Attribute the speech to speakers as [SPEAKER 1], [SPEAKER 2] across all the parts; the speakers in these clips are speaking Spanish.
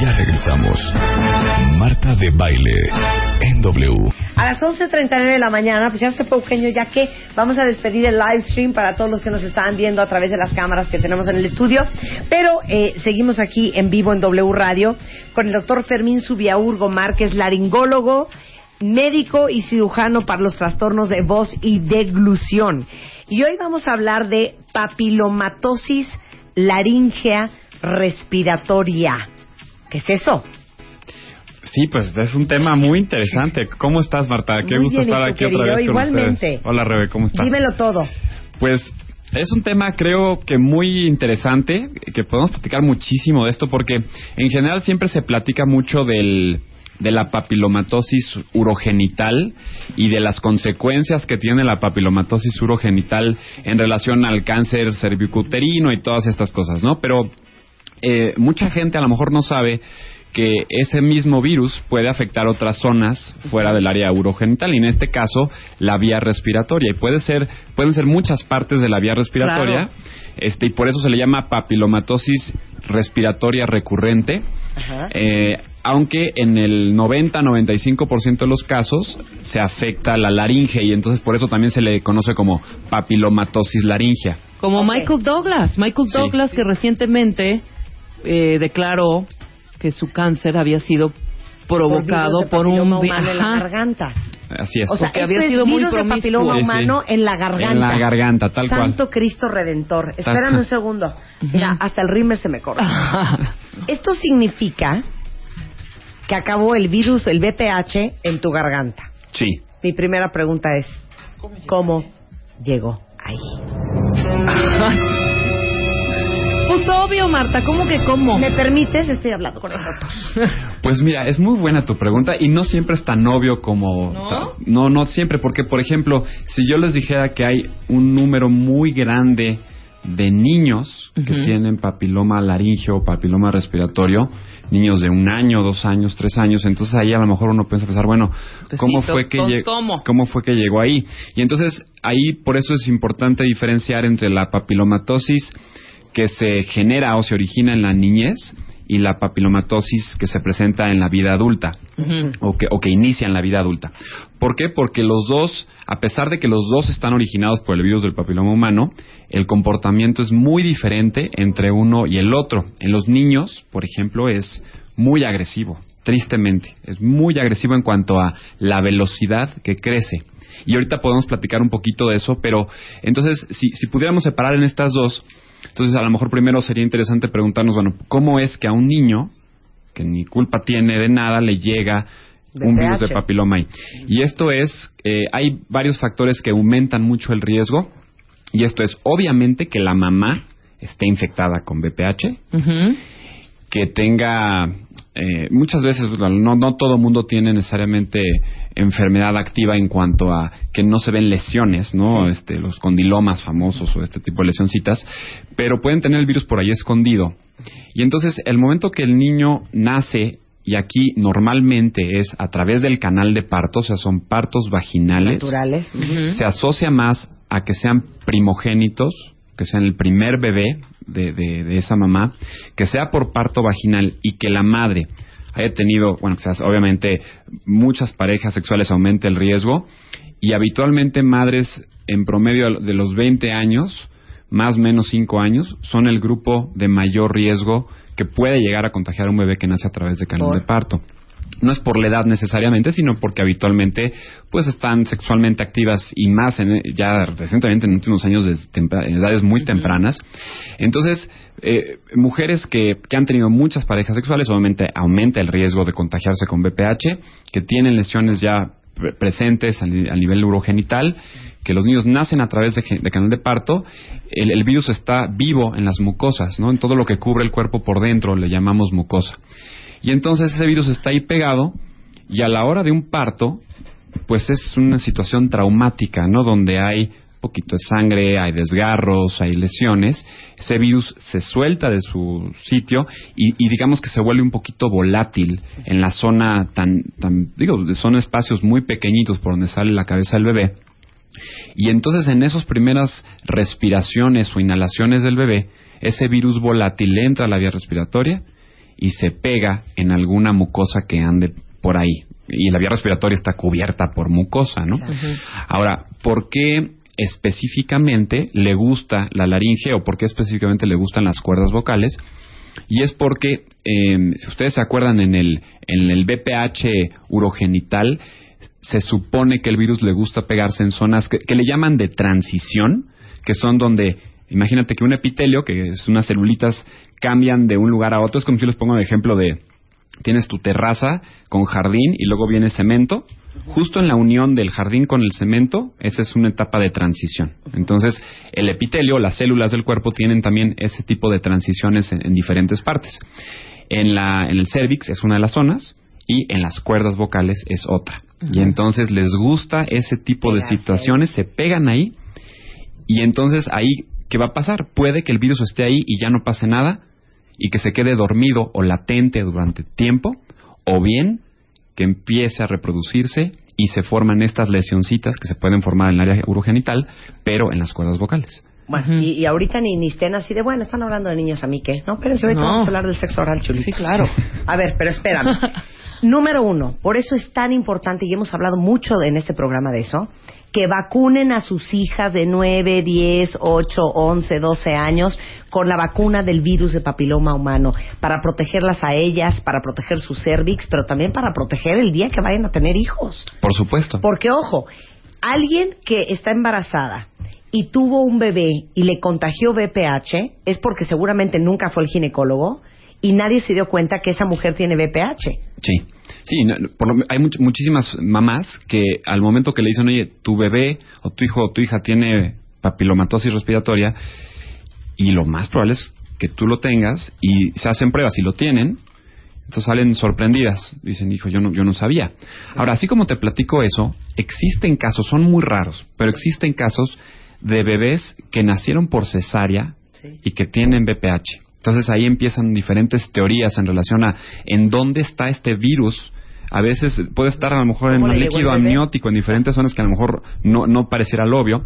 [SPEAKER 1] Ya regresamos. Marta de Baile en W.
[SPEAKER 2] A las 11.39 de la mañana, pues ya se fue Eugenio, ya que vamos a despedir el live stream para todos los que nos están viendo a través de las cámaras que tenemos en el estudio. Pero eh, seguimos aquí en vivo en W Radio con el doctor Fermín Subiaurgo Márquez, laringólogo, médico y cirujano para los trastornos de voz y deglución. Y hoy vamos a hablar de papilomatosis laringea respiratoria. ¿Qué es eso?
[SPEAKER 3] Sí, pues es un tema muy interesante. ¿Cómo estás, Marta? Qué
[SPEAKER 2] Muy
[SPEAKER 3] gusto estar aquí otra
[SPEAKER 2] querido.
[SPEAKER 3] vez con
[SPEAKER 2] Igualmente.
[SPEAKER 3] ustedes. Hola, Rebe, ¿cómo estás?
[SPEAKER 2] Dímelo todo.
[SPEAKER 3] Pues es un tema creo que muy interesante, que podemos platicar muchísimo de esto porque en general siempre se platica mucho del de la papilomatosis urogenital y de las consecuencias que tiene la papilomatosis urogenital en relación al cáncer cervicuterino y todas estas cosas, ¿no? Pero eh, mucha gente a lo mejor no sabe que ese mismo virus puede afectar otras zonas fuera del área urogenital y en este caso la vía respiratoria y puede ser pueden ser muchas partes de la vía respiratoria
[SPEAKER 2] Claro.
[SPEAKER 3] este y por eso se le llama papilomatosis respiratoria recurrente
[SPEAKER 2] Ajá.
[SPEAKER 3] eh, aunque en el 90-95% de los casos se afecta la laringe y entonces por eso también se le conoce como papilomatosis laringea.
[SPEAKER 4] Como. Michael Douglas. Michael
[SPEAKER 3] Sí.
[SPEAKER 4] Douglas que recientemente eh, declaró que su cáncer había sido provocado por un
[SPEAKER 2] humano en la garganta.
[SPEAKER 3] Así es.
[SPEAKER 2] O sea,
[SPEAKER 4] Porque
[SPEAKER 2] esto
[SPEAKER 4] había
[SPEAKER 2] es
[SPEAKER 4] sido muy
[SPEAKER 2] virus de
[SPEAKER 4] promiscuo.
[SPEAKER 2] papiloma
[SPEAKER 3] Sí, sí.
[SPEAKER 2] humano en la garganta.
[SPEAKER 3] En la garganta, tal cual.
[SPEAKER 2] Santo Cristo Redentor. Espérame
[SPEAKER 3] cual.
[SPEAKER 2] un segundo. Mira, hasta el rímel se me corre. Esto significa que acabó el virus, el BPH, en tu garganta.
[SPEAKER 3] Sí.
[SPEAKER 2] Mi primera pregunta es, ¿cómo llegó ahí?
[SPEAKER 4] Pues obvio, Marta, ¿cómo que cómo?
[SPEAKER 2] ¿Me permites? Estoy hablando con el doctor.
[SPEAKER 3] Pues mira, es muy buena tu pregunta y no siempre es tan obvio como...
[SPEAKER 4] ¿No?
[SPEAKER 3] no, no siempre, porque por ejemplo, si yo les dijera que hay un número muy grande de niños que tienen papiloma laringeo o papiloma respiratorio, niños de un año, dos años, tres años, entonces ahí a lo mejor uno piensa pensar, bueno,
[SPEAKER 4] Pues
[SPEAKER 3] ¿cómo
[SPEAKER 4] sí,
[SPEAKER 3] fue que
[SPEAKER 4] ¿cómo- cómo?
[SPEAKER 3] fue que llegó ahí? Y entonces ahí por eso es importante diferenciar entre la papilomatosis que se genera o se origina en la niñez y la papilomatosis que se presenta en la vida adulta o que, o que inicia en la vida adulta. ¿Por qué? Porque los dos, a pesar de que los dos están originados por el virus del papiloma humano, el comportamiento es muy diferente entre uno y el otro. En los niños, por ejemplo, es muy agresivo, tristemente. Es muy agresivo en cuanto a la velocidad que crece. Y ahorita podemos platicar un poquito de eso, pero entonces, si, si pudiéramos separar en estas dos, entonces a lo mejor primero sería interesante preguntarnos, bueno, ¿cómo es que a un niño que ni culpa tiene de nada le llega un virus de papiloma ahí. Y esto es, eh, hay varios factores que aumentan mucho el riesgo. Y esto es, obviamente, que la mamá esté infectada con VPH, que tenga, eh, muchas veces, bueno, no, no todo mundo tiene necesariamente enfermedad activa en cuanto a que no se ven lesiones, ¿no? Este, los condilomas famosos o este tipo de lesioncitas, pero pueden tener el virus por ahí escondido. Y entonces, el momento que el niño nace, y aquí normalmente es a través del canal de parto, o sea, son partos vaginales,
[SPEAKER 2] Naturales.
[SPEAKER 3] Se asocia más a que sean primogénitos, que sean el primer bebé de, de- de esa mamá, que sea por parto vaginal y que la madre haya tenido, bueno, sea, obviamente muchas parejas sexuales aumenta el riesgo. Y habitualmente madres en promedio de los 20 años, más o menos 5 años, son el grupo de mayor riesgo que puede llegar a contagiar a un bebé que nace a través de canal de parto no es por la edad necesariamente, sino porque habitualmente pues están sexualmente activas y más en, ya recientemente en últimos años en edades muy tempranas. Entonces, eh, mujeres que, que han tenido muchas parejas sexuales, obviamente aumenta el riesgo de contagiarse con VPH, que tienen lesiones ya pre- presentes a, ni- a nivel urogenital, que los niños nacen a través de, de canal de parto, el, el virus está vivo en las mucosas, ¿no? En todo lo que cubre el cuerpo por dentro le llamamos mucosa. Y entonces ese virus está ahí pegado y a la hora de un parto, pues es una situación traumática, ¿no? Donde hay poquito de sangre, hay desgarros, hay lesiones. Ese virus se suelta de su sitio y, y digamos que se vuelve un poquito volátil en la zona tan, tan, digo, son espacios muy pequeñitos por donde sale la cabeza del bebé. Y entonces en esas primeras respiraciones o inhalaciones del bebé, ese virus volátil entra a la vía respiratoria y se pega en alguna mucosa que ande por ahí. Y la vía respiratoria está cubierta por mucosa, ¿no? Ahora, ¿por qué específicamente le gusta la laringe o por qué específicamente le gustan las cuerdas vocales? Y es porque, eh, si ustedes se acuerdan, en el, en el BPH urogenital se supone que el virus le gusta pegarse en zonas que, que le llaman de transición, que son donde, imagínate que un epitelio, que es unas celulitas, cambian de un lugar a otro. Es como si les pongo el ejemplo de, tienes tu terraza con jardín y luego viene cemento. Justo en la unión del jardín con el cemento, esa es una etapa de transición. Entonces, el epitelio, las células del cuerpo tienen también ese tipo de transiciones en, en diferentes partes. En, la, en el cervix es una de las zonas y en las cuerdas vocales es otra. Y entonces les gusta ese tipo de situaciones, se pegan ahí y entonces ahí, ¿qué va a pasar? Puede que el virus esté ahí y ya no pase nada y que se quede dormido o latente durante tiempo, o bien que empiece a reproducirse y se forman estas lesioncitas que se pueden formar en el área urogenital, pero en las cuerdas vocales.
[SPEAKER 2] Bueno, y, y ahorita ni, ni estén así de, bueno, están hablando de niños a mí, ¿qué? No, pero ahorita
[SPEAKER 4] No.
[SPEAKER 2] vamos a hablar del sexo oral, chulitos.
[SPEAKER 4] Sí, claro.
[SPEAKER 2] A ver, pero espérame. Número uno, por eso es tan importante, y hemos hablado mucho en este programa de eso, que vacunen a sus hijas de 9, 10, 8, 11, 12 años con la vacuna del virus de papiloma humano, para protegerlas a ellas, para proteger su cervix, pero también para proteger el día que vayan a tener hijos.
[SPEAKER 3] Por supuesto.
[SPEAKER 2] Porque, ojo, alguien que está embarazada y tuvo un bebé y le contagió VPH es porque seguramente nunca fue el ginecólogo y nadie se dio cuenta que esa mujer tiene VPH.
[SPEAKER 3] Sí, sí, no, por lo- hay much- muchísimas mamás que al momento que le dicen, oye, tu bebé o tu hijo o tu hija tiene papilomatosis respiratoria, y lo más probable es que tú lo tengas y se hacen pruebas y lo tienen, entonces salen sorprendidas. Dicen, hijo, yo no, yo no sabía. Ahora, así como te platico eso, existen casos, son muy raros, pero existen casos de bebés que nacieron por cesárea
[SPEAKER 2] Sí.
[SPEAKER 3] y que tienen BPH. Entonces ahí empiezan diferentes teorías en relación a en dónde está este virus. A veces puede estar a lo mejor en
[SPEAKER 2] ¿Cómo
[SPEAKER 3] un líquido amniótico, en diferentes zonas que a lo mejor no, no pareciera lo obvio.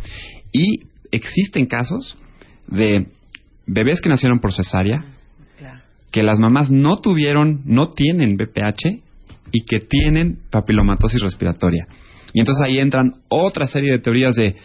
[SPEAKER 3] Y existen casos de bebés que nacieron por cesárea, que las mamás no tuvieron, no tienen BPH y que tienen papilomatosis respiratoria. Y entonces ahí entran otra serie de teorías de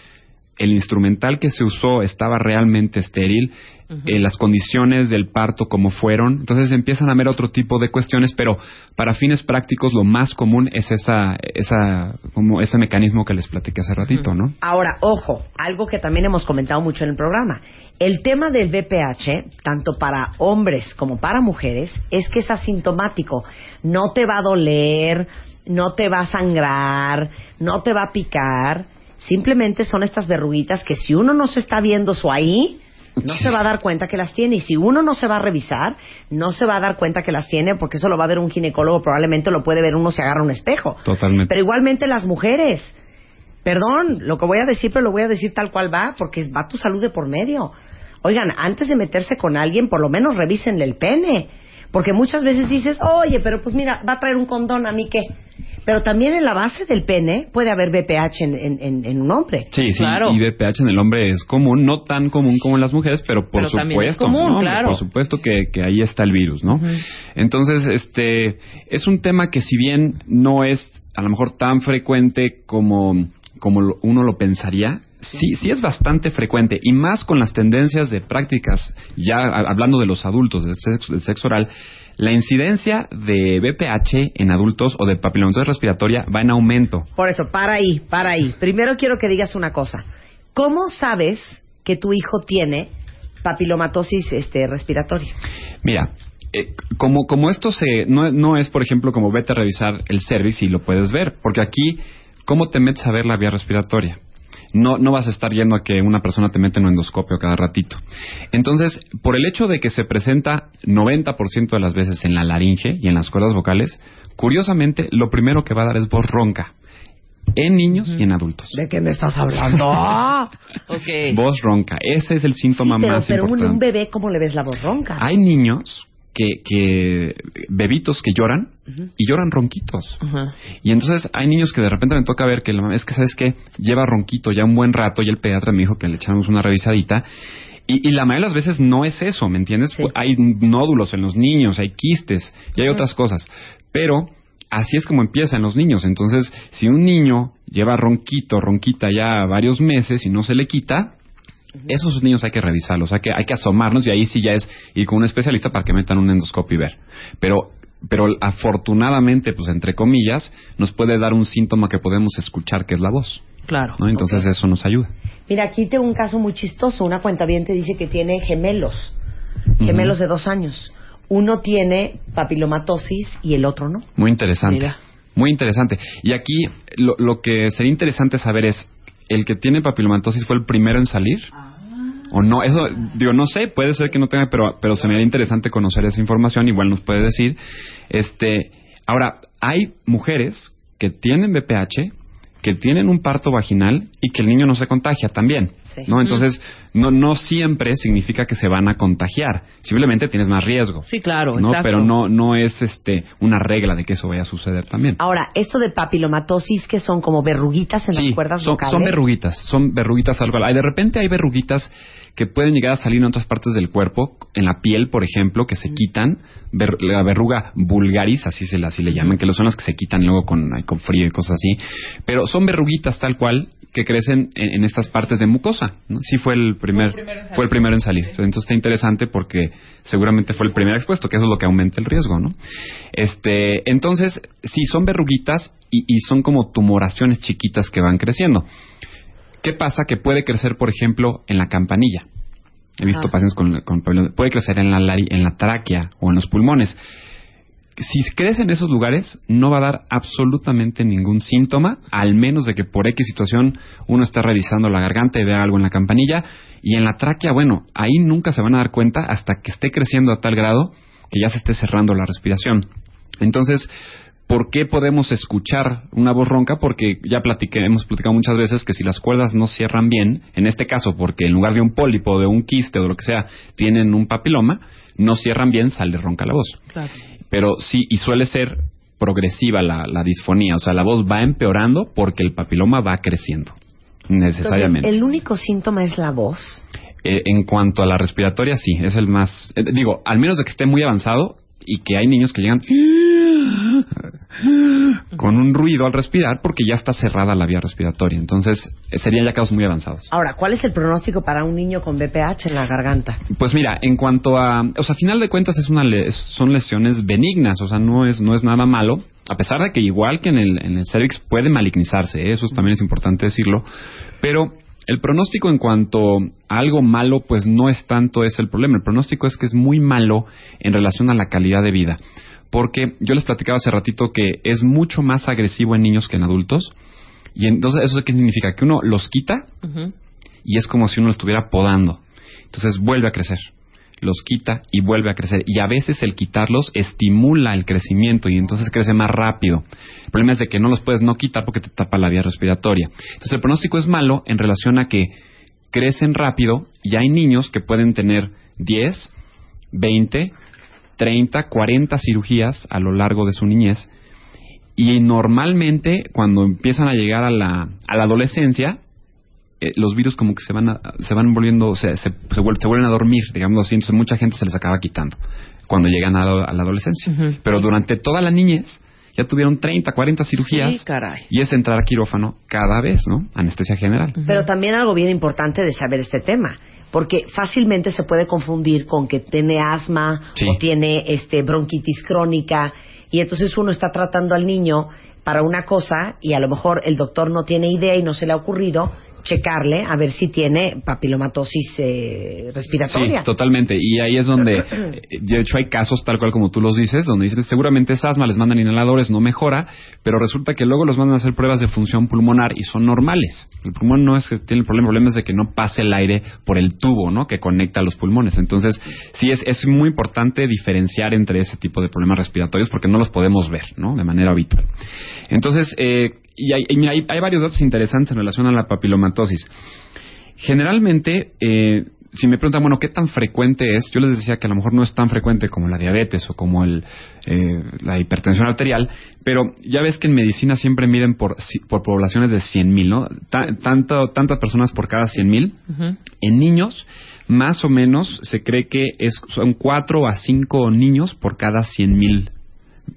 [SPEAKER 3] el instrumental que se usó estaba realmente estéril, eh, las condiciones del parto como fueron, entonces empiezan a ver otro tipo de cuestiones, pero para fines prácticos lo más común es esa, esa, como ese mecanismo que les platiqué hace ratito, ¿no?
[SPEAKER 2] Ahora, ojo, algo que también hemos comentado mucho en el programa. El tema del VPH, tanto para hombres como para mujeres, es que es asintomático. No te va a doler, no te va a sangrar, no te va a picar. Simplemente son estas verruguitas que si uno no se está viendo su ahí, no se va a dar cuenta que las tiene. Y si uno no se va a revisar, no se va a dar cuenta que las tiene, porque eso lo va a ver un ginecólogo, probablemente lo puede ver uno si agarra un espejo.
[SPEAKER 3] Totalmente.
[SPEAKER 2] Pero igualmente las mujeres. Perdón, lo que voy a decir, pero lo voy a decir tal cual va, porque va tu salud de por medio. Oigan, antes de meterse con alguien, por lo menos revísenle el pene. Porque muchas veces dices, oye, pero pues mira, va a traer un condón, ¿a mí qué? Pero también en la base del pene puede haber BPH en, en- en- en un hombre.
[SPEAKER 3] Sí, sí,
[SPEAKER 4] Claro.
[SPEAKER 3] y BPH en el hombre es común, no tan común como en las mujeres, pero por
[SPEAKER 4] Pero también es
[SPEAKER 3] supuesto,
[SPEAKER 4] común,
[SPEAKER 3] ¿no?
[SPEAKER 4] claro.
[SPEAKER 3] por supuesto que, que ahí está el virus, ¿no? Entonces, este, es un tema que si bien no es a lo mejor tan frecuente como, como lo- uno lo pensaría, sí, sí es bastante frecuente, y más con las tendencias de prácticas, ya hablando de los adultos, del sexo, del sexo oral, la incidencia de BPH en adultos o de papilomatosis respiratoria va en aumento.
[SPEAKER 2] Por eso, para ahí, para ahí. Primero quiero que digas una cosa. ¿Cómo sabes que tu hijo tiene papilomatosis este, respiratoria?
[SPEAKER 3] Mira, eh, como, como esto se, no, no es, por ejemplo, como vete a revisar el service y lo puedes ver, porque aquí, ¿cómo te metes a ver la vía respiratoria? No, no vas a estar yendo a que una persona te mete en un endoscopio cada ratito. Entonces, por el hecho de que se presenta 90% de las veces en la laringe y en las cuerdas vocales, curiosamente, lo primero que va a dar es voz ronca. En niños y en adultos.
[SPEAKER 2] ¿De qué me estás hablando?
[SPEAKER 3] Voz ronca. Ese es el síntoma
[SPEAKER 2] pero
[SPEAKER 3] más
[SPEAKER 2] pero un,
[SPEAKER 3] importante.
[SPEAKER 2] un bebé, ¿cómo le ves la voz ronca?
[SPEAKER 3] Hay niños que, que bebitos que lloran y lloran ronquitos. Y entonces hay niños que de repente me toca ver que la mamá, es que sabes que lleva ronquito ya un buen rato y el pediatra me dijo que le echamos una revisadita. Y, y la mayoría de las veces no es eso, ¿me entiendes?
[SPEAKER 2] Sí.
[SPEAKER 3] Hay nódulos en los niños, hay quistes y hay otras cosas. Pero así es como empiezan los niños. Entonces, si un niño lleva ronquito, ronquita ya varios meses y no se le quita, esos niños hay que revisarlos, hay que, hay que asomarnos y ahí sí ya es ir con un especialista para que metan un endoscopio y ver. Pero, pero afortunadamente, pues entre comillas, nos puede dar un síntoma que podemos escuchar que es la voz.
[SPEAKER 4] Claro.
[SPEAKER 3] ¿no? Entonces eso nos ayuda.
[SPEAKER 2] Mira, aquí tengo un caso muy chistoso. Una cuenta te dice que tiene gemelos, gemelos de dos años. Uno tiene papilomatosis y el otro no.
[SPEAKER 3] Muy interesante.
[SPEAKER 4] Mira.
[SPEAKER 3] Muy interesante. Y aquí lo, lo que sería interesante saber es, ¿el que tiene papilomatosis fue el primero en salir? O no, eso, digo, no sé, puede ser que no tenga, pero, pero se me haría interesante conocer esa información, igual nos puede decir. Este, ahora, hay mujeres que tienen BPH, que tienen un parto vaginal y que el niño no se contagia también.
[SPEAKER 2] Sí.
[SPEAKER 3] ¿no? Entonces, no, no siempre significa que se van a contagiar. Simplemente tienes más riesgo.
[SPEAKER 4] Sí, claro,
[SPEAKER 3] ¿no?
[SPEAKER 4] exacto.
[SPEAKER 3] Pero no, no es este una regla de que eso vaya a suceder también.
[SPEAKER 2] Ahora, esto de papilomatosis, que son como verruguitas en
[SPEAKER 3] Sí,
[SPEAKER 2] las cuerdas
[SPEAKER 3] son,
[SPEAKER 2] vocales.
[SPEAKER 3] son verruguitas, son verruguitas algo. De repente hay verruguitas que pueden llegar a salir en otras partes del cuerpo, en la piel, por ejemplo, que se quitan, ver- la verruga vulgaris, así se la, así le llaman, que son las que se quitan luego con, con frío y cosas así, pero son verruguitas tal cual que crecen en, en estas partes de mucosa. ¿no? Sí fue el primer, fue el primero en salir. Entonces está interesante porque seguramente fue el primer expuesto, que eso es lo que aumenta el riesgo, ¿no? Este, entonces, sí, son verruguitas y, y son como tumoraciones chiquitas que van creciendo. ¿Qué pasa? Que puede crecer, por ejemplo, en la campanilla. He visto
[SPEAKER 2] Ah.
[SPEAKER 3] pacientes con, con Puede crecer en la, lari- en la tráquea o en los pulmones. Si crece en esos lugares, no va a dar absolutamente ningún síntoma, al menos de que por X situación uno está revisando la garganta y vea algo en la campanilla. Y en la tráquea, bueno, ahí nunca se van a dar cuenta hasta que esté creciendo a tal grado que ya se esté cerrando la respiración. Entonces, ¿por qué podemos escuchar una voz ronca? Porque ya platiqué, hemos platicado muchas veces que si las cuerdas no cierran bien, en este caso porque en lugar de un pólipo, de un quiste o de lo que sea, tienen un papiloma, no cierran bien, sale ronca la voz.
[SPEAKER 4] Claro.
[SPEAKER 3] Pero sí, y suele ser progresiva la, la disfonía, o sea, la voz va empeorando porque el papiloma va creciendo, necesariamente.
[SPEAKER 2] Entonces, el único síntoma es la voz.
[SPEAKER 3] Eh, en cuanto a la respiratoria, sí, es el más... eh, digo, al menos de que esté muy avanzado y que hay niños que llegan con un ruido al respirar porque ya está cerrada la vía respiratoria. Entonces, eh, serían ya casos muy avanzados.
[SPEAKER 2] Ahora, ¿cuál es el pronóstico para un niño con BPH en la garganta?
[SPEAKER 3] Pues mira, en cuanto a, o sea, a final de cuentas es una le- es- son lesiones benignas, o sea, no es no es nada malo, a pesar de que igual que en el en el cervix puede malignizarse, ¿eh? eso también es importante decirlo, pero el pronóstico en cuanto a algo malo, pues no es tanto ese el problema. El pronóstico es que es muy malo en relación a la calidad de vida. Porque yo les platicaba hace ratito que es mucho más agresivo en niños que en adultos. Y entonces, ¿eso qué significa? Que uno los quita y es como si uno lo estuviera podando. Entonces vuelve a crecer. Los quita y vuelve a crecer. Y a veces el quitarlos estimula el crecimiento y entonces crece más rápido. El problema es de que no los puedes no quitar porque te tapa la vía respiratoria. Entonces el pronóstico es malo en relación a que crecen rápido y hay niños que pueden tener 10, 20, 30, 40 cirugías a lo largo de su niñez. Y normalmente cuando empiezan a llegar a la, a la adolescencia, eh, los virus como que se van a- se van volviendo se, se, se vuel- se vuelven a dormir digamos así. Entonces mucha gente se les acaba quitando cuando llegan a la, a la adolescencia. Pero durante toda la niñez ya tuvieron 30, 40 cirugías
[SPEAKER 4] Sí, caray.
[SPEAKER 3] y es entrar a quirófano cada vez no anestesia general.
[SPEAKER 2] Pero también algo bien importante de saber este tema, porque fácilmente se puede confundir con que tiene asma
[SPEAKER 3] Sí.
[SPEAKER 2] o tiene este bronquitis crónica y entonces uno está tratando al niño para una cosa y a lo mejor el doctor no tiene idea y no se le ha ocurrido checarle a ver si tiene papilomatosis eh, respiratoria.
[SPEAKER 3] Sí, totalmente. Y ahí es donde, de hecho, hay casos, tal cual como tú los dices, donde dicen seguramente es asma, les mandan inhaladores, no mejora, pero resulta que luego los mandan a hacer pruebas de función pulmonar y son normales. El pulmón no es que tiene el problema, el problema es de que no pase el aire por el tubo, ¿no? Que conecta los pulmones. Entonces, sí es, es muy importante diferenciar entre ese tipo de problemas respiratorios porque no los podemos ver, ¿no? De manera habitual. Entonces, eh, y hay, y mira, hay- hay varios datos interesantes en relación a la papilomatosis. Generalmente, eh, si me preguntan, bueno, ¿qué tan frecuente es? Yo les decía que a lo mejor no es tan frecuente como la diabetes o como el, eh, la hipertensión arterial, pero ya ves que en medicina siempre miden por, por poblaciones de 100.000, ¿no? Tanto, tantas personas por cada 100.000.
[SPEAKER 4] Ujú.
[SPEAKER 3] En niños, más o menos, se cree que es, son 4 a 5 niños por cada 100.000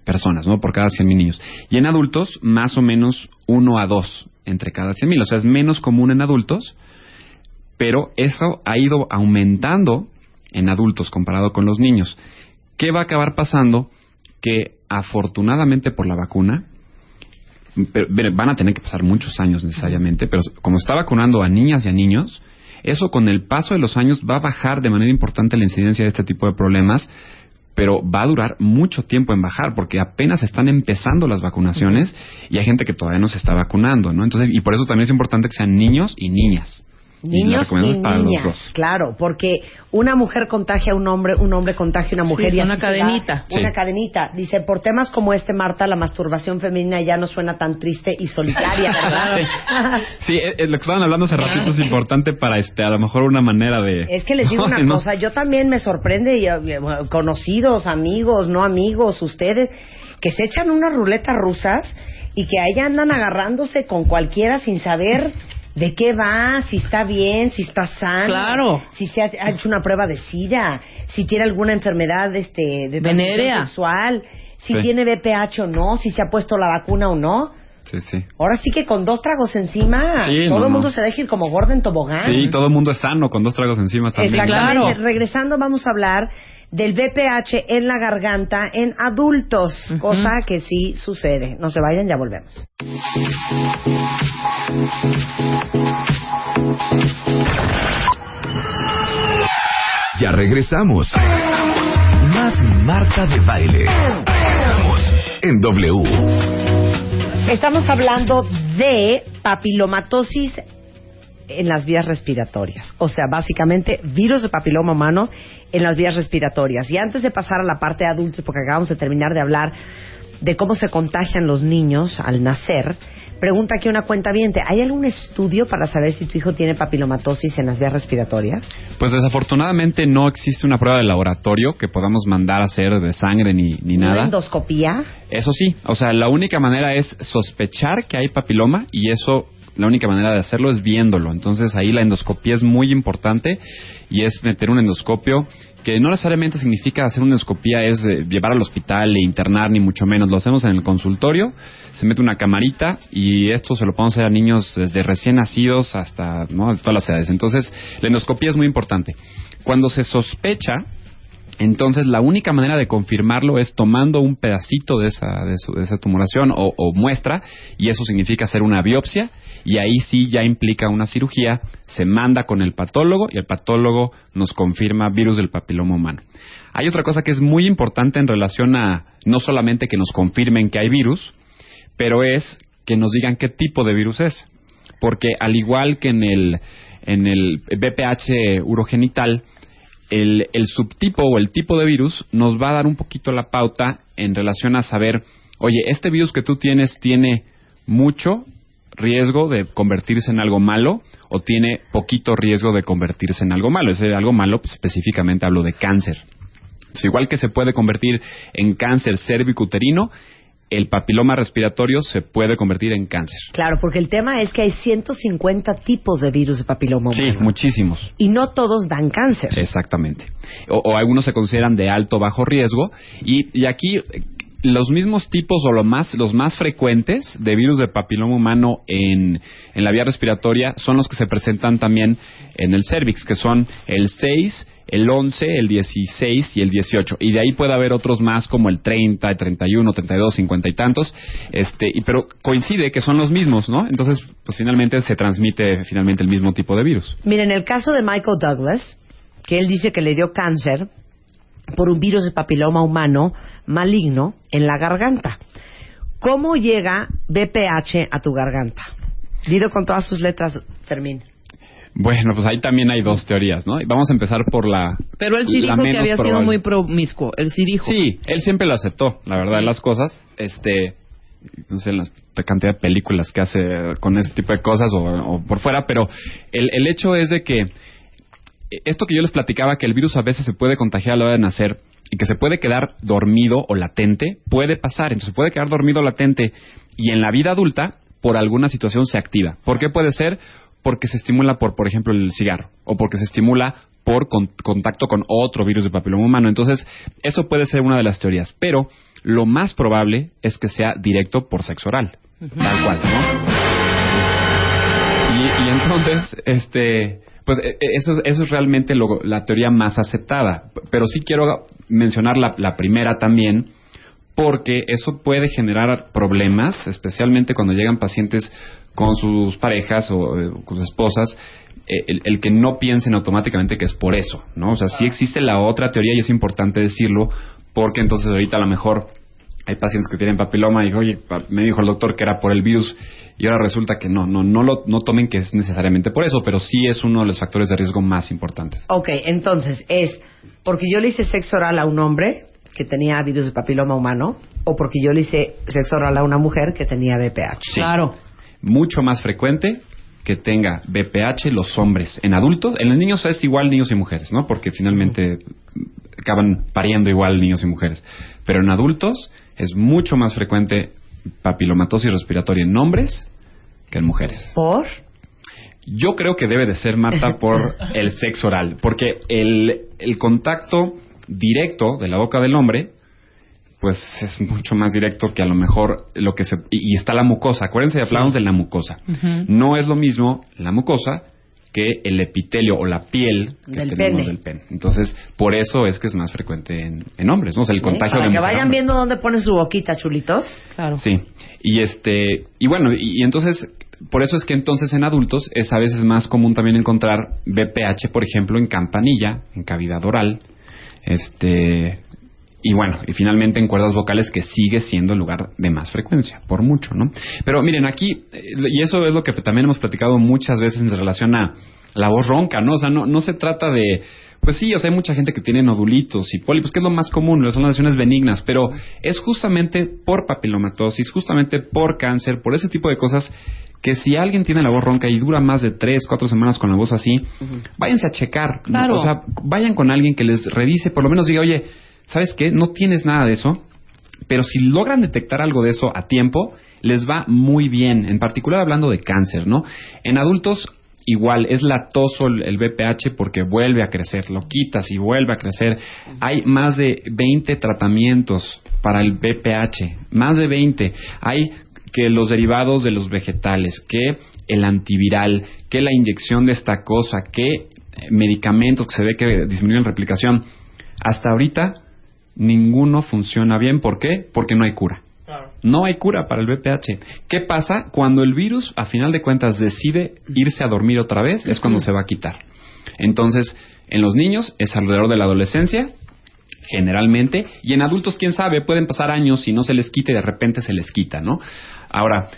[SPEAKER 3] personas, ¿no? Por cada 100.000 niños. Y en adultos, más o menos 1 a 2 entre cada 100.000. O sea, es menos común en adultos, pero eso ha ido aumentando en adultos comparado con los niños. ¿Qué va a acabar pasando? Que afortunadamente por la vacuna, pero- van a tener que pasar muchos años necesariamente, pero como está vacunando a niñas y a niños, eso con el paso de los años va a bajar de manera importante la incidencia de este tipo de problemas, pero va a durar mucho tiempo en bajar porque apenas están empezando las vacunaciones y hay gente que todavía no se está vacunando, ¿no? Entonces, y por eso también es importante que sean niños y niñas.
[SPEAKER 2] Niños y
[SPEAKER 3] los
[SPEAKER 2] niñas,
[SPEAKER 3] dos.
[SPEAKER 2] claro, porque una mujer contagia a un hombre, un hombre contagia a una mujer
[SPEAKER 4] Sí,
[SPEAKER 2] y
[SPEAKER 4] es una
[SPEAKER 2] da
[SPEAKER 4] cadenita.
[SPEAKER 2] Una
[SPEAKER 3] Sí.
[SPEAKER 2] cadenita. Dice, por temas como este, Marta, la masturbación femenina ya no suena tan triste y solitaria, ¿verdad?
[SPEAKER 3] Sí, eh, eh, lo que estaban hablando hace ratito es importante para, este, a lo mejor una manera de...
[SPEAKER 2] Es que les digo una
[SPEAKER 3] No,
[SPEAKER 2] cosa, yo también me sorprende, y, eh, conocidos, amigos, no amigos, ustedes, que se echan unas ruletas rusas y que ahí andan agarrándose con cualquiera sin saber de qué va, si está bien, si está sano,
[SPEAKER 4] Claro.
[SPEAKER 2] si se ha ha hecho una prueba de SIDA, si tiene alguna enfermedad este, de transmisión sexual, si
[SPEAKER 3] Sí.
[SPEAKER 2] tiene BPH o no, si se ha puesto la vacuna o no.
[SPEAKER 3] Sí, sí.
[SPEAKER 2] Ahora sí que con dos tragos encima,
[SPEAKER 3] Sí,
[SPEAKER 2] todo
[SPEAKER 3] no,
[SPEAKER 2] el mundo
[SPEAKER 3] no.
[SPEAKER 2] se deja ir como gordo en tobogán.
[SPEAKER 3] Sí, todo el mundo es sano con dos tragos encima también.
[SPEAKER 2] Exactamente.
[SPEAKER 4] Claro.
[SPEAKER 2] Regresando vamos a hablar del BPH en la garganta en adultos, cosa que sí sucede. No se vayan, ya volvemos.
[SPEAKER 1] Ya regresamos. Más Marta de Baile. En W.
[SPEAKER 2] Estamos hablando de papilomatosis en las vías respiratorias. O sea, básicamente virus de papiloma humano en las vías respiratorias. Y antes de pasar a la parte de adultos, porque acabamos de terminar de hablar de cómo se contagian los niños al nacer, pregunta aquí una cuenta ¿hay algún estudio para saber si tu hijo tiene papilomatosis en las vías respiratorias?
[SPEAKER 3] Pues desafortunadamente no existe una prueba de laboratorio que podamos mandar a hacer de sangre ni, ni
[SPEAKER 2] ¿Una
[SPEAKER 3] nada.
[SPEAKER 2] endoscopía?
[SPEAKER 3] Eso sí, o sea, la única manera es sospechar que hay papiloma y eso, la única manera de hacerlo es viéndolo. Entonces ahí la endoscopía es muy importante y es meter un endoscopio que no necesariamente significa hacer una endoscopía es eh, llevar al hospital e internar ni mucho menos. Lo hacemos en el consultorio, se mete una camarita y esto se lo podemos hacer a niños desde recién nacidos hasta ¿no? de todas las edades. Entonces la endoscopía es muy importante. Cuando se sospecha entonces, la única manera de confirmarlo es tomando un pedacito de esa, de su- esa tumoración o, o muestra, y eso significa hacer una biopsia, y ahí sí ya implica una cirugía, se manda con el patólogo y el patólogo nos confirma virus del papiloma humano. Hay otra cosa que es muy importante en relación a no solamente que nos confirmen que hay virus, pero es que nos digan qué tipo de virus es. Porque al igual que en el BPH urogenital, el, subtipo o el tipo de virus nos va a dar un poquito la pauta en relación a saber, oye, este virus que tú tienes tiene mucho riesgo de convertirse en algo malo o tiene poquito riesgo de convertirse en algo malo. Ese algo malo, pues, específicamente hablo de cáncer. Igual que se puede convertir en cáncer cervicuterino, el papiloma respiratorio se puede convertir en cáncer.
[SPEAKER 2] Claro, porque el tema es que hay 150 tipos de virus de papiloma
[SPEAKER 3] Sí,
[SPEAKER 2] humano.
[SPEAKER 3] muchísimos.
[SPEAKER 2] y no todos dan cáncer.
[SPEAKER 3] Exactamente. O, o algunos se consideran de alto o bajo riesgo. Y, y aquí eh, los mismos tipos o lo más, los más frecuentes de virus de papiloma humano en, en la vía respiratoria son los que se presentan también en el cervix, que son el 6, el 11, el 16 y el 18. Y de ahí puede haber otros más como el 30, el 31, 32, 50 y tantos. Este, y, pero coincide que son los mismos, ¿no? Entonces, pues finalmente se transmite finalmente el mismo tipo de virus.
[SPEAKER 2] Miren, el caso de Michael Douglas, que él dice que le dio cáncer por un virus de papiloma humano maligno en la garganta. ¿Cómo llega BPH a tu garganta? Dilo con todas sus letras, Fermín.
[SPEAKER 3] Bueno, pues ahí también hay dos teorías, ¿no? Vamos a empezar por la.
[SPEAKER 4] Pero él sí dijo que había sido muy promiscuo. Él sí dijo.
[SPEAKER 3] Sí, él siempre lo aceptó, la verdad, de las cosas. Este, no sé, la cantidad de películas que hace con ese tipo de cosas o, o por fuera, pero el, el hecho es de que esto que yo les platicaba, que el virus a veces se puede contagiar a la hora de nacer y que se puede quedar dormido o latente, puede pasar. Entonces puede quedar dormido o latente y en la vida adulta, por alguna situación se activa. ¿Por qué puede ser? Porque se estimula por, por ejemplo, el cigarro o porque se estimula por con- contacto con otro virus de papiloma humano. Entonces, eso puede ser una de las teorías. Pero lo más probable es que sea directo por sexo oral. Tal cual, ¿no? Y, y entonces, este, pues e- e- eso, es- eso es realmente lo- la teoría más aceptada. Pero sí quiero mencionar la, la primera también, porque eso puede generar problemas, especialmente cuando llegan pacientes con sus parejas o eh, con sus esposas, eh, el, el que no piensen automáticamente que es por eso, ¿no? O sea, sí existe la otra teoría y es importante decirlo, porque entonces ahorita a lo mejor hay pacientes que tienen papiloma y oye, me dijo el doctor que era por el virus y ahora resulta que no, no, no lo no tomen que es necesariamente por eso, pero sí es uno de los factores de riesgo más importantes.
[SPEAKER 2] Ok, entonces es porque yo le hice sexo oral a un hombre que tenía virus de papiloma humano o porque yo le hice sexo oral a una mujer que tenía BPH.
[SPEAKER 3] Sí.
[SPEAKER 4] Claro.
[SPEAKER 3] Mucho más frecuente que tenga BPH los hombres. En adultos, en los niños es igual niños y mujeres, ¿no? Porque finalmente acaban pariendo igual niños y mujeres. Pero en adultos es mucho más frecuente papilomatosis respiratoria en hombres que en mujeres.
[SPEAKER 2] ¿Por?
[SPEAKER 3] Yo creo que debe de ser, Marta, por el sexo oral, porque el, el contacto directo de la boca del hombre, pues es mucho más directo que a lo mejor lo que se... Y, y está la mucosa, acuérdense, hablamos de la mucosa. No es lo mismo la mucosa que el epitelio o la piel que
[SPEAKER 2] Del
[SPEAKER 3] tenemos
[SPEAKER 2] pene.
[SPEAKER 3] del pene. Entonces, por eso es que es más frecuente en, en hombres, ¿no? O sea, el contagio
[SPEAKER 2] Para
[SPEAKER 3] de
[SPEAKER 2] que vayan
[SPEAKER 3] hombre.
[SPEAKER 2] viendo dónde pone su boquita, chulitos.
[SPEAKER 4] Claro.
[SPEAKER 3] Sí, y este, y bueno, y, y entonces, por eso es que entonces en adultos es a veces más común también encontrar BPH, por ejemplo, en campanilla, en cavidad oral, este, y bueno, y finalmente en cuerdas vocales que sigue siendo el lugar de más frecuencia, por mucho, ¿no? Pero miren, aquí, eh, y eso es lo que también hemos platicado muchas veces en relación a la voz ronca, ¿no? O sea, no, no se trata de, pues sí, o sea, hay mucha gente que tiene nodulitos y pólipos, que es lo más común, son las lesiones benignas, pero es justamente por papilomatosis, justamente por cáncer, por ese tipo de cosas que si alguien tiene la voz ronca y dura más de tres, cuatro semanas con la voz así, váyanse a checar. ¿no?
[SPEAKER 4] Claro.
[SPEAKER 3] O sea, vayan con alguien que les revise, por lo menos diga, oye, ¿sabes qué? No tienes nada de eso, pero si logran detectar algo de eso a tiempo, les va muy bien, en particular hablando de cáncer, ¿no? En adultos igual es latoso el, el BPH porque vuelve a crecer, lo quitas y vuelve a crecer. Hay más de 20 tratamientos para el BPH, más de 20. Hay que los derivados de los vegetales, que el antiviral, que la inyección de esta cosa, que eh, medicamentos que se ve que disminuyen replicación. Hasta ahorita ninguno funciona bien. ¿Por qué? Porque no hay cura. No hay cura para el BPH. ¿Qué pasa? Cuando el virus, a final de cuentas, decide irse a dormir otra vez, es cuando se va a quitar. Entonces, en los niños es alrededor de la adolescencia, generalmente, y en adultos, quién sabe, pueden pasar años y no se les quita y de repente se les quita, ¿no? Ahora,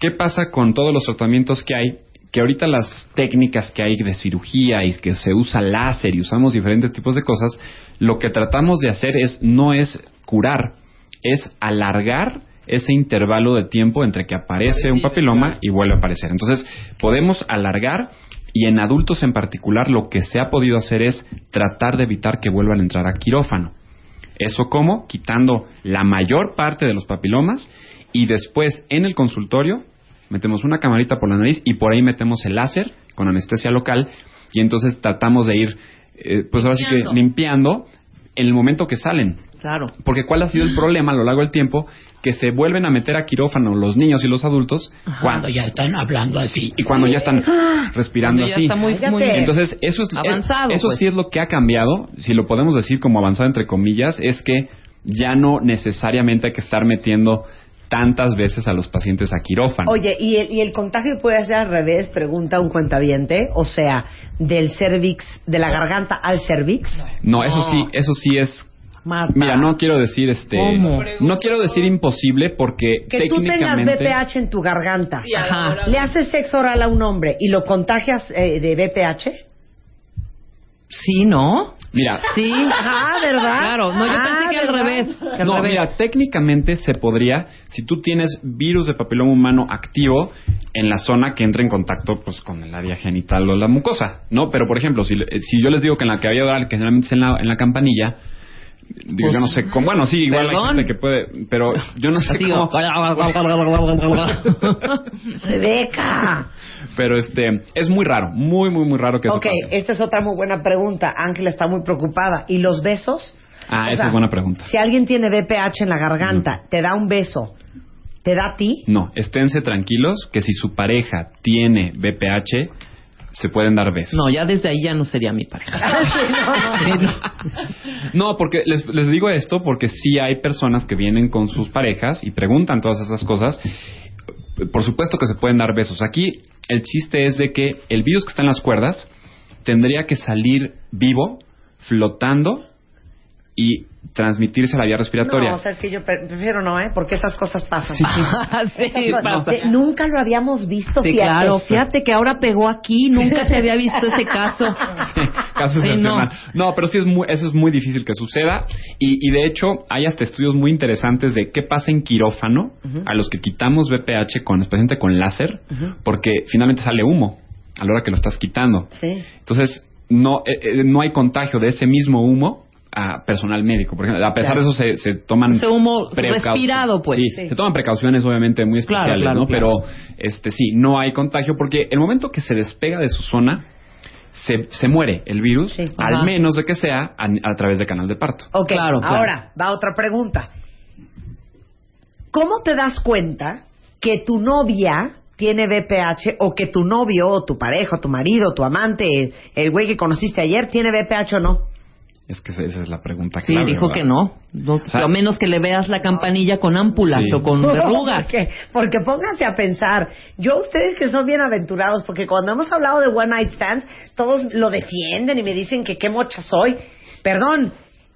[SPEAKER 3] ¿qué pasa con todos los tratamientos que hay? Que ahorita las técnicas que hay de cirugía y que se usa láser y usamos diferentes tipos de cosas, lo que tratamos de hacer es no es curar, es alargar ese intervalo de tiempo entre que aparece un papiloma y vuelve a aparecer. Entonces, podemos alargar y en adultos en particular lo que se ha podido hacer es tratar de evitar que vuelvan a entrar a quirófano. ¿Eso cómo? Quitando la mayor parte de los papilomas y después en el consultorio metemos una camarita por la nariz y por ahí metemos el láser con anestesia local y entonces tratamos de ir, eh, pues ahora sí que
[SPEAKER 4] Limpiando.
[SPEAKER 3] en el momento que salen.
[SPEAKER 4] Claro.
[SPEAKER 3] Porque ¿cuál ha sido el problema a lo largo del tiempo? Que se vuelven a meter a quirófano los niños y los adultos cuando ya están hablando así y cuando ya están respirando
[SPEAKER 4] Cuando ya
[SPEAKER 3] así.
[SPEAKER 4] está muy, muy.
[SPEAKER 3] Entonces, eso es
[SPEAKER 4] Avanzado,
[SPEAKER 3] Eso
[SPEAKER 4] pues.
[SPEAKER 3] sí es lo que ha cambiado, si lo podemos decir como avanzado entre comillas, es que ya no necesariamente hay que estar metiendo tantas veces a los pacientes a quirófano.
[SPEAKER 2] Oye, ¿y el, ¿y el contagio puede ser al revés? Pregunta un cuentaviente. O sea, del cervix, de la garganta al cervix.
[SPEAKER 3] No, eso sí, eso sí es
[SPEAKER 2] Marta.
[SPEAKER 3] Mira, no quiero decir este
[SPEAKER 4] ¿Cómo?
[SPEAKER 3] no quiero decir imposible porque
[SPEAKER 2] Que tú tengas
[SPEAKER 3] técnicamente
[SPEAKER 2] BPH en tu garganta.
[SPEAKER 4] Ajá.
[SPEAKER 2] Le haces sexo oral a un hombre y lo contagias eh, de BPH.
[SPEAKER 4] Sí, ¿no?
[SPEAKER 3] Mira,
[SPEAKER 4] Sí.
[SPEAKER 2] Ah, ¿verdad?
[SPEAKER 4] Claro, no, yo
[SPEAKER 2] Ah,
[SPEAKER 4] pensé que al revés. que al
[SPEAKER 3] no,
[SPEAKER 4] revés.
[SPEAKER 3] mira, técnicamente se podría, si tú tienes virus de papiloma humano activo en la zona que entra en contacto pues con el área genital o la mucosa, ¿no? Pero, por ejemplo, si, le- si yo les digo que en la cavidad oral, que generalmente es en la, en la campanilla, digo, yo no sé cómo, bueno, sí, igual
[SPEAKER 4] Perdón.
[SPEAKER 3] hay gente que puede, pero yo no sé
[SPEAKER 4] Así
[SPEAKER 3] cómo.
[SPEAKER 2] Rebeca.
[SPEAKER 3] pero este, es muy raro, muy, muy, muy raro que eso
[SPEAKER 2] Ok,
[SPEAKER 3] pase.
[SPEAKER 2] esta es otra muy buena pregunta. Ángela está muy preocupada. ¿Y los besos?
[SPEAKER 3] Ah,
[SPEAKER 2] O
[SPEAKER 3] esa
[SPEAKER 2] sea,
[SPEAKER 3] es buena pregunta.
[SPEAKER 2] Si alguien tiene BPH en la garganta, te da un beso, ¿te da a ti?
[SPEAKER 3] No, esténse tranquilos que si su pareja tiene BPH, se pueden dar besos.
[SPEAKER 4] No, ya desde ahí ya no sería mi pareja.
[SPEAKER 2] Sí, no, no.
[SPEAKER 4] Sí, no.
[SPEAKER 3] No, porque les, les digo esto porque sí hay personas que vienen con sus parejas y preguntan todas esas cosas. Por supuesto que se pueden dar besos. Aquí el chiste es de que el virus que está en las cuerdas tendría que salir vivo, flotando y transmitirse a la vía respiratoria.
[SPEAKER 2] No, o sea, es que yo pre- prefiero no, ¿eh? Porque esas cosas pasan.
[SPEAKER 4] sí, pasa.
[SPEAKER 2] de- Nunca lo habíamos visto,
[SPEAKER 4] Sí,
[SPEAKER 2] fíjate.
[SPEAKER 4] claro. Fíjate que ahora pegó aquí. Nunca se había visto ese caso.
[SPEAKER 3] Caso
[SPEAKER 4] Sí,
[SPEAKER 3] excepcional. No. pero sí es muy, eso es muy difícil que suceda. Y, y de hecho, hay hasta estudios muy interesantes de qué pasa en quirófano a los que quitamos BPH con, especialmente con láser, porque finalmente sale humo a la hora que lo estás quitando.
[SPEAKER 2] Sí.
[SPEAKER 3] Entonces, no, eh, eh, no hay contagio de ese mismo humo a personal médico. Por ejemplo, a pesar
[SPEAKER 2] Claro.
[SPEAKER 3] de eso se, se toman
[SPEAKER 4] humo
[SPEAKER 3] precau-
[SPEAKER 4] respirado, pues.
[SPEAKER 3] Sí,
[SPEAKER 2] Sí.
[SPEAKER 3] se toman precauciones obviamente muy especiales,
[SPEAKER 4] claro,
[SPEAKER 3] ¿no?
[SPEAKER 4] claro.
[SPEAKER 3] Pero este sí, no hay contagio porque el momento que se despega de su zona se, se muere el virus,
[SPEAKER 2] Sí.
[SPEAKER 3] al
[SPEAKER 4] Ajá.
[SPEAKER 3] menos de que sea a, a través de canal de parto.
[SPEAKER 2] Ok,
[SPEAKER 4] Claro, claro.
[SPEAKER 2] ahora va otra pregunta. ¿Cómo te das cuenta que tu novia tiene BPH o que tu novio o tu pareja o tu marido o tu amante, el güey que conociste ayer, tiene BPH o no?
[SPEAKER 3] Es que esa esa es la pregunta
[SPEAKER 4] Sí,
[SPEAKER 3] clave,
[SPEAKER 4] dijo
[SPEAKER 3] ¿verdad?
[SPEAKER 4] que no. no
[SPEAKER 3] sea-
[SPEAKER 4] a menos que le veas la campanilla con ámpulas
[SPEAKER 3] Sí.
[SPEAKER 4] o con verrugas.
[SPEAKER 2] porque, porque pónganse a pensar, yo ustedes que son bien aventurados, porque cuando hemos hablado de One Night Stands, todos lo defienden y me dicen que qué mocha soy. Perdón,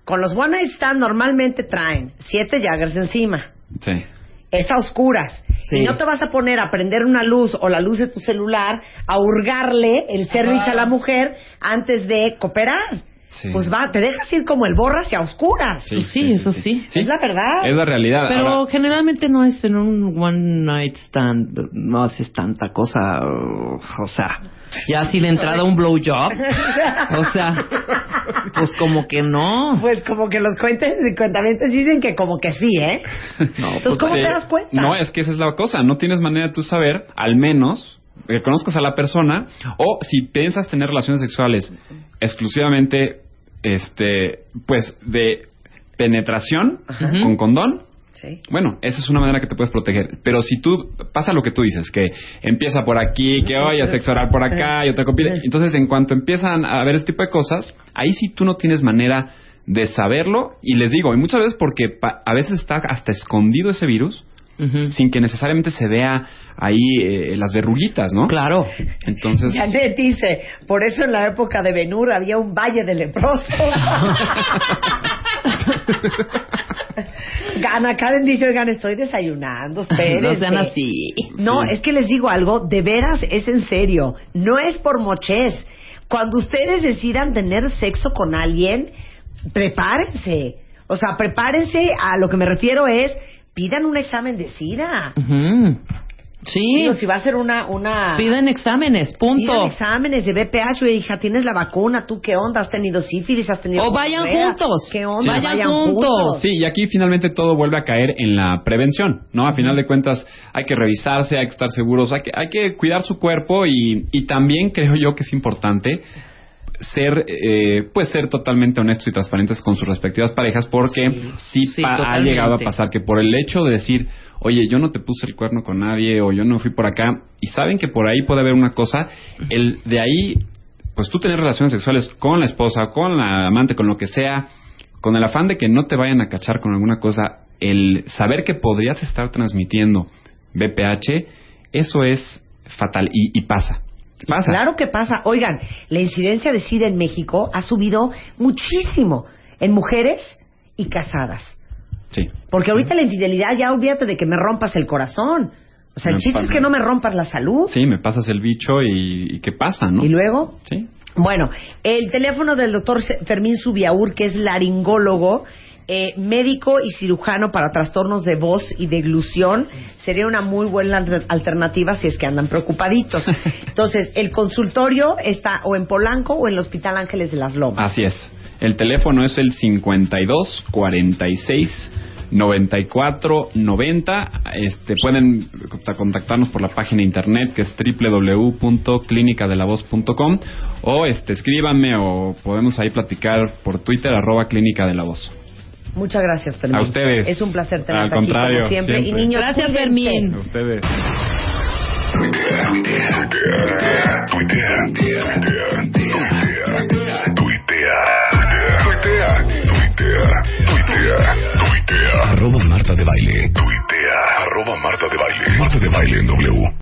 [SPEAKER 2] con los One Night Stands normalmente traen siete Jaggers encima.
[SPEAKER 3] Sí.
[SPEAKER 2] es a oscuras.
[SPEAKER 4] Sí.
[SPEAKER 2] Y no te vas a poner a prender una luz o la luz de tu celular a hurgarle el cervix a la mujer antes de cooperar.
[SPEAKER 3] Sí.
[SPEAKER 2] Pues va, te dejas ir como el borra hacia oscuras.
[SPEAKER 4] Pues sí, eso sí.
[SPEAKER 2] Es la verdad.
[SPEAKER 3] Es la realidad.
[SPEAKER 4] Pero
[SPEAKER 3] Ahora,
[SPEAKER 4] generalmente no es en un one night stand, no haces tanta cosa, o sea, ya así de entrada un blowjob, o sea, pues como que no.
[SPEAKER 2] Pues como que los cuentes, cuentamientos dicen que como que sí, ¿eh?
[SPEAKER 4] No,
[SPEAKER 2] Entonces, ¿cómo
[SPEAKER 3] Sí.
[SPEAKER 2] te das cuenta?
[SPEAKER 3] No, es que esa es la cosa. No tienes manera de tú saber, al menos, que conozcas a la persona, o si piensas tener relaciones sexuales exclusivamente, este, pues, de penetración
[SPEAKER 2] Ajá.
[SPEAKER 3] con condón.
[SPEAKER 2] Sí.
[SPEAKER 3] Bueno, esa es una manera que te puedes proteger. Pero si tú pasa lo que tú dices, que empieza por aquí, que oye, sexo oral por acá y otra copia. Entonces, en cuanto empiezan a ver este tipo de cosas, ahí sí tú no tienes manera de saberlo. Y les digo, y muchas veces porque pa- a veces está hasta escondido ese virus, Sin que necesariamente se vea ahí eh, las verruguitas, ¿no?
[SPEAKER 4] Claro.
[SPEAKER 3] Entonces,
[SPEAKER 2] Janet dice, por eso en la época de Benur había un valle de leprosos. Gana, Karen dice, oigan, estoy desayunando, espérense.
[SPEAKER 4] No sean así.
[SPEAKER 2] No,
[SPEAKER 3] Sí.
[SPEAKER 2] es que les digo algo, de veras, es en serio. No es por moches. Cuando ustedes decidan tener sexo con alguien, prepárense. O sea, prepárense a lo que me refiero es, pidan un examen de SIDA.
[SPEAKER 4] Sí.
[SPEAKER 2] Digo, si va a ser una... una
[SPEAKER 4] Piden exámenes,
[SPEAKER 2] Pidan
[SPEAKER 4] punto.
[SPEAKER 2] exámenes de BPH, oye, hija, tienes la vacuna, ¿tú qué onda? ¿Has tenido sífilis? ¿Has tenido
[SPEAKER 4] O vayan juntos.
[SPEAKER 2] ¿Qué onda?
[SPEAKER 4] Sí. Vayan juntos.
[SPEAKER 3] Sí, y aquí finalmente todo vuelve a caer en la prevención, ¿no? A final de cuentas hay que revisarse, hay que estar seguros, hay que, hay que cuidar su cuerpo y, y también creo yo que es importante ser, eh, pues ser totalmente honestos y transparentes con sus respectivas parejas, porque sí, ha llegado a pasar que por el hecho de decir, oye, yo no te puse el cuerno con nadie o yo no fui por acá, y saben que por ahí puede haber una cosa, el de ahí, pues tú tener relaciones sexuales con la esposa, con la amante, con lo que sea, con el afán de que no te vayan a cachar con alguna cosa, el saber que podrías estar transmitiendo BPH, eso es fatal y, y pasa. Pasa.
[SPEAKER 2] Claro que pasa. Oigan, la incidencia de SIDA en México ha subido muchísimo en mujeres y casadas.
[SPEAKER 3] Sí.
[SPEAKER 2] Porque ahorita la infidelidad ya olvídate de que me rompas el corazón. O sea, el
[SPEAKER 3] Me
[SPEAKER 2] chiste es
[SPEAKER 3] pasa.
[SPEAKER 2] que no me rompas la salud.
[SPEAKER 3] Sí, me pasas el bicho y, y ¿qué pasa, no?
[SPEAKER 2] Y luego,
[SPEAKER 3] Sí.
[SPEAKER 2] Bueno, el teléfono del doctor Fermín Subiaur, que es laringólogo, eh, médico y cirujano para trastornos de voz y deglución, sería una muy buena alter- alternativa si es que andan preocupaditos. Entonces, el consultorio está o en Polanco o en el Hospital Ángeles de las Lomas.
[SPEAKER 3] Así es. El teléfono es el 52 46 94 90. Este, pueden conta- contactarnos por la página de internet que es www.clinicadelavoz.com o este, escríbanme o podemos ahí platicar por Twitter arroba clínica de la voz.
[SPEAKER 2] Muchas gracias, Fermín.
[SPEAKER 3] A ustedes.
[SPEAKER 2] Es un placer tenerte
[SPEAKER 3] Al
[SPEAKER 2] aquí
[SPEAKER 3] contrario,
[SPEAKER 2] como siempre.
[SPEAKER 3] siempre.
[SPEAKER 2] Y niños,
[SPEAKER 4] Gracias. Fermín.
[SPEAKER 3] A ustedes.
[SPEAKER 1] Arroba Marta de Baile. Tuitea. Arroba Marta de Baile. Marta de Baile en W.